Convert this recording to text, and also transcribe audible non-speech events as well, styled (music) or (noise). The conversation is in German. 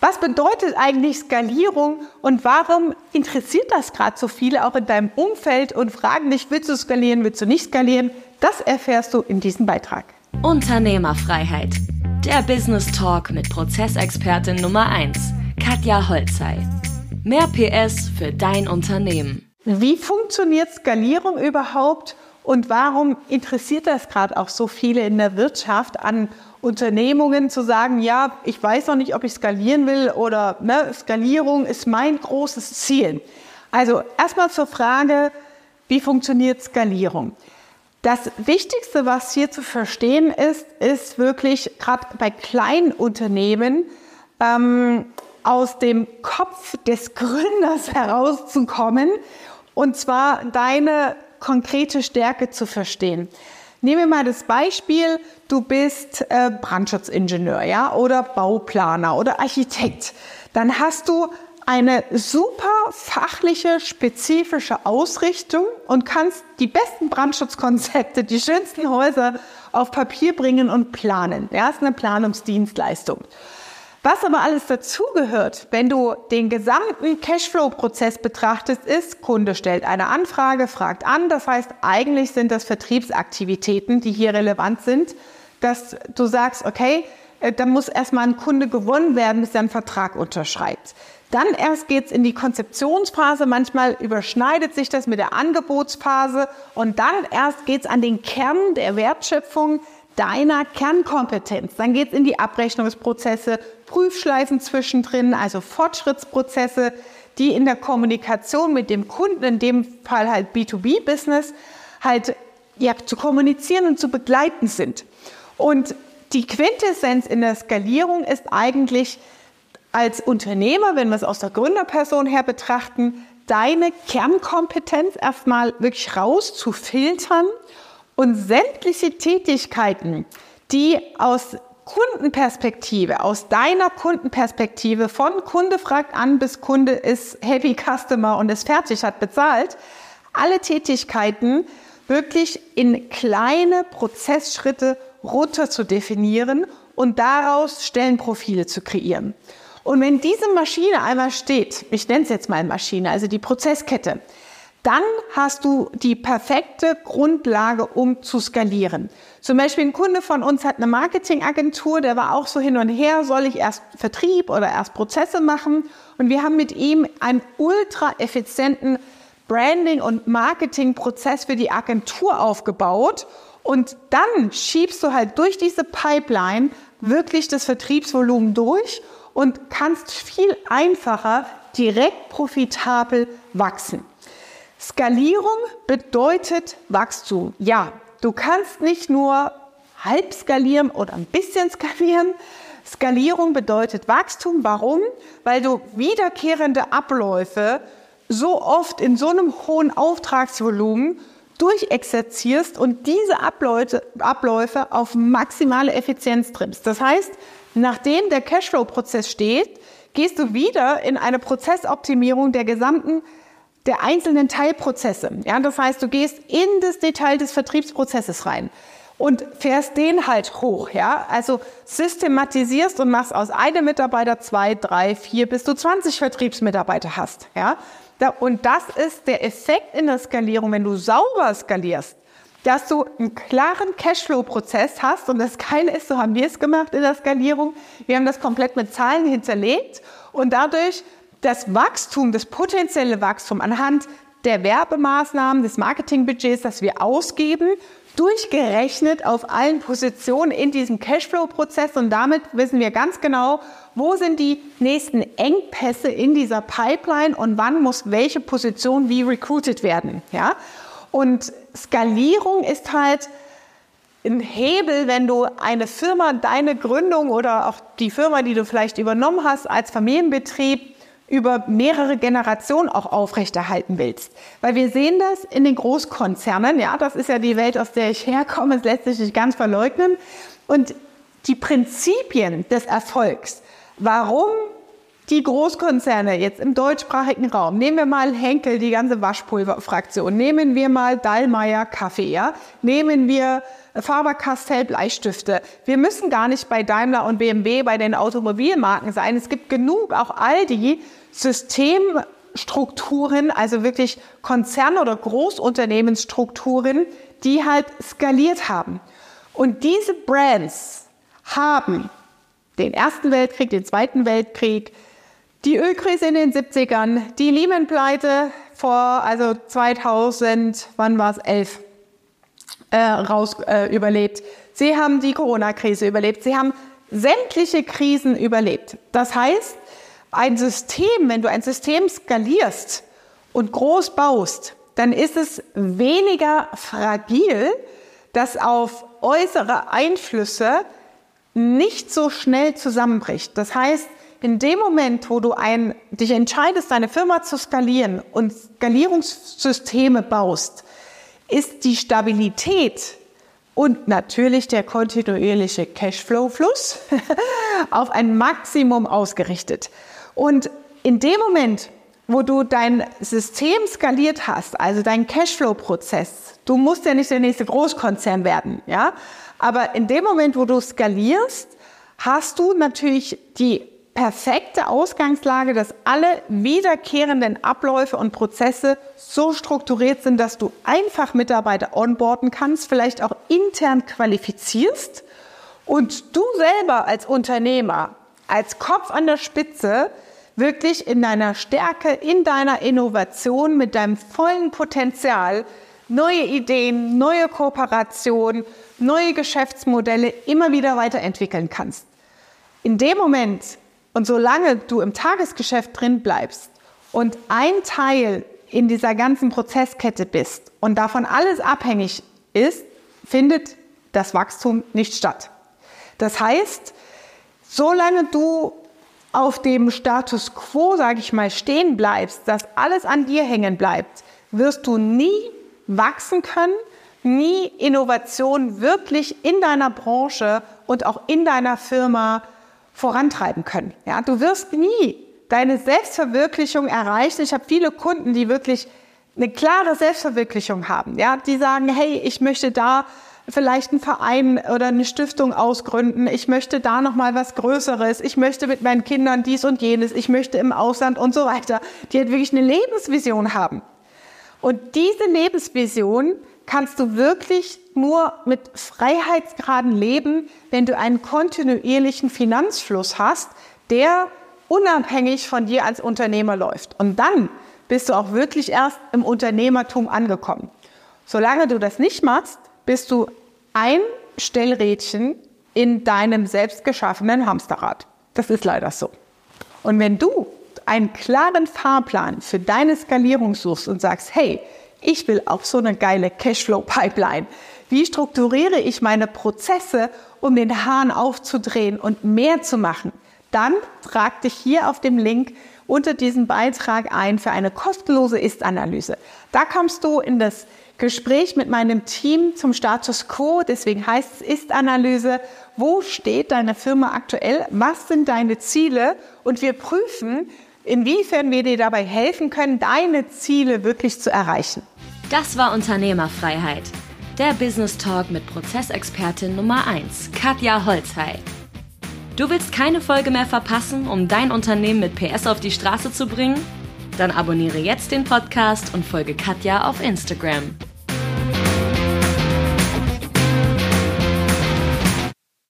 Was bedeutet eigentlich Skalierung und warum interessiert das gerade so viele auch in deinem Umfeld und fragen dich, willst du skalieren, willst du nicht skalieren? Das erfährst du in diesem Beitrag. Unternehmerfreiheit. Der Business Talk mit Prozessexpertin Nummer 1, Katja Holzei. Mehr PS für dein Unternehmen. Wie funktioniert Skalierung überhaupt und warum interessiert das gerade auch so viele in der Wirtschaft an Unternehmungen zu sagen, ja, ich weiß noch nicht, ob ich skalieren will oder ne, Skalierung ist mein großes Ziel. Also erstmal zur Frage, wie funktioniert Skalierung? Das Wichtigste, was hier zu verstehen ist, ist wirklich gerade bei kleinen Unternehmen ähm, aus dem Kopf des Gründers (laughs) herauszukommen und zwar deine konkrete Stärke zu verstehen. Nehmen wir mal das Beispiel, du bist äh, Brandschutzzingenieur, ja, oder Bauplaner oder Architekt. Dann hast du eine super fachliche, spezifische Ausrichtung und kannst die besten Brandschutzkonzepte, die schönsten Häuser auf Papier bringen und planen. Ja, ist eine Planungsdienstleistung. Was aber alles dazugehört, wenn du den gesamten Cashflow-Prozess betrachtest, ist, Kunde stellt eine Anfrage, fragt an. Das heißt, eigentlich sind das Vertriebsaktivitäten, die hier relevant sind, dass du sagst, okay, äh, da muss erstmal ein Kunde gewonnen werden, bis er einen Vertrag unterschreibt. Dann erst geht's in die Konzeptionsphase. Manchmal überschneidet sich das mit der Angebotsphase. Und dann erst geht's an den Kern der Wertschöpfung deiner Kernkompetenz. Dann geht's in die Abrechnungsprozesse, Prüfschleifen zwischendrin, also Fortschrittsprozesse, die in der Kommunikation mit dem Kunden, in dem Fall halt B2B-Business, halt ja, zu kommunizieren und zu begleiten sind. Und die Quintessenz in der Skalierung ist eigentlich als Unternehmer, wenn wir es aus der Gründerperson her betrachten, deine Kernkompetenz erstmal wirklich rauszufiltern und sämtliche Tätigkeiten, die aus Kundenperspektive, aus deiner Kundenperspektive, von Kunde fragt an bis Kunde ist Happy Customer und ist fertig, hat bezahlt, alle Tätigkeiten wirklich in kleine Prozessschritte runter zu definieren und daraus Stellenprofile zu kreieren. Und wenn diese Maschine einmal steht, ich nenne es jetzt mal Maschine, also die Prozesskette, dann hast du die perfekte Grundlage, um zu skalieren. Zum Beispiel ein Kunde von uns hat eine Marketingagentur, der war auch so hin und her, soll ich erst Vertrieb oder erst Prozesse machen? Und wir haben mit ihm einen ultra effizienten Branding- und Marketingprozess für die Agentur aufgebaut. Und dann schiebst du halt durch diese Pipeline wirklich das Vertriebsvolumen durch und kannst viel einfacher direkt profitabel wachsen. Skalierung bedeutet Wachstum. Ja, du kannst nicht nur halb skalieren oder ein bisschen (laughs) skalieren. Skalierung bedeutet Wachstum. Warum? Weil du wiederkehrende Abläufe so oft in so einem hohen Auftragsvolumen durchexerzierst und diese Abläufe, auf maximale Effizienz trimmst. Das heißt, nachdem der Cashflow-Prozess steht, gehst du wieder in eine Prozessoptimierung der gesamten der einzelnen Teilprozesse. Ja, das heißt, du gehst in das Detail des Vertriebsprozesses rein und fährst den halt hoch. Ja, also systematisierst und machst aus einem Mitarbeiter zwei, drei, vier, bis du 20 Vertriebsmitarbeiter hast. Ja, und das ist der Effekt in der Skalierung, wenn du sauber skalierst dass du einen klaren Cashflow-Prozess hast. Und das Geile ist, so haben wir es gemacht in der Skalierung. Wir haben das komplett mit Zahlen hinterlegt und dadurch das Wachstum, das potenzielle Wachstum anhand der Werbemaßnahmen, des Marketingbudgets, das wir ausgeben, durchgerechnet auf allen Positionen in diesem Cashflow-Prozess und damit wissen wir ganz genau, wo sind die nächsten Engpässe in dieser Pipeline und wann muss welche Position wie recruited werden. Ja? Und Skalierung ist halt ein Hebel, wenn du eine Firma, deine Gründung oder auch die Firma, die du vielleicht übernommen hast als Familienbetrieb, über mehrere Generationen auch aufrechterhalten willst. Weil wir sehen das in den Großkonzernen, ja, das ist ja die Welt, aus der ich herkomme, es lässt sich nicht ganz verleugnen. Und die Prinzipien des Erfolgs, warum die Großkonzerne jetzt im deutschsprachigen Raum, nehmen wir mal Henkel, die ganze Waschpulverfraktion, nehmen wir mal Dallmayr Kaffee, ja? nehmen wir Faber-Castell Bleistifte. Wir müssen gar nicht bei Daimler und BMW bei den Automobilmarken sein. Es gibt genug, auch all die Systemstrukturen, also wirklich Konzern- oder Großunternehmensstrukturen, die halt skaliert haben. Und diese Brands haben den Ersten Weltkrieg, den Zweiten Weltkrieg, die Ölkrise in den 70ern, die Lehman-Pleite vor, also 2000, wann war es, 11, äh, raus äh, überlebt. Sie haben die Corona-Krise überlebt. Sie haben sämtliche Krisen überlebt. Das heißt, ein System, wenn du ein System skalierst und groß baust, dann ist es weniger fragil, dass auf äußere Einflüsse nicht so schnell zusammenbricht. Das heißt, in dem Moment, wo du ein, dich entscheidest, deine Firma zu skalieren und Skalierungssysteme baust, ist die Stabilität und natürlich der kontinuierliche Cashflow-Fluss (laughs) auf ein Maximum ausgerichtet. Und in dem Moment, wo du dein System skaliert hast, also dein Cashflow-Prozess, du musst ja nicht der nächste Großkonzern werden, ja, aber in dem Moment, wo du skalierst, hast du natürlich die perfekte Ausgangslage, dass alle wiederkehrenden Abläufe und Prozesse so strukturiert sind, dass du einfach Mitarbeiter onboarden kannst, vielleicht auch intern qualifizierst und du selber als Unternehmer, als Kopf an der Spitze, wirklich in deiner Stärke, in deiner Innovation, mit deinem vollen Potenzial neue Ideen, neue Kooperationen, neue Geschäftsmodelle immer wieder weiterentwickeln kannst. In dem Moment, und solange du im Tagesgeschäft drin bleibst und ein Teil in dieser ganzen Prozesskette bist und davon alles abhängig ist, findet das Wachstum nicht statt. Das heißt, solange du auf dem Status quo, sage ich mal, stehen bleibst, dass alles an dir hängen bleibt, wirst du nie wachsen können, nie Innovation wirklich in deiner Branche und auch in deiner Firma vorantreiben können. Ja, du wirst nie deine Selbstverwirklichung erreichen. Ich habe viele Kunden, die wirklich eine klare Selbstverwirklichung haben. Ja, die sagen, hey, ich möchte da vielleicht einen Verein oder eine Stiftung ausgründen. Ich möchte da noch mal was Größeres. Ich möchte mit meinen Kindern dies und jenes. Ich möchte im Ausland und so weiter. Die halt wirklich eine Lebensvision haben. Und diese Lebensvision kannst du wirklich nur mit Freiheitsgraden leben, wenn du einen kontinuierlichen Finanzfluss hast, der unabhängig von dir als Unternehmer läuft. Und dann bist du auch wirklich erst im Unternehmertum angekommen. Solange du das nicht machst, bist du ein Stellrädchen in deinem selbst geschaffenen Hamsterrad. Das ist leider so. Und wenn du einen klaren Fahrplan für deine Skalierung suchst und sagst, hey, ich will auch so eine geile Cashflow-Pipeline. Wie strukturiere ich meine Prozesse, um den Hahn aufzudrehen und mehr zu machen? Dann trag dich hier auf dem Link unter diesem Beitrag ein für eine kostenlose Ist-Analyse. Da kommst du in das Gespräch mit meinem Team zum Status Quo, deswegen heißt es Ist-Analyse. Wo steht deine Firma aktuell? Was sind deine Ziele? Und wir prüfen, inwiefern wir dir dabei helfen können, deine Ziele wirklich zu erreichen. Das war Unternehmerfreiheit. Der Business Talk mit Prozessexpertin Nummer 1, Katja Holzhey. Du willst keine Folge mehr verpassen, um dein Unternehmen mit PS auf die Straße zu bringen? Dann abonniere jetzt den Podcast und folge Katja auf Instagram.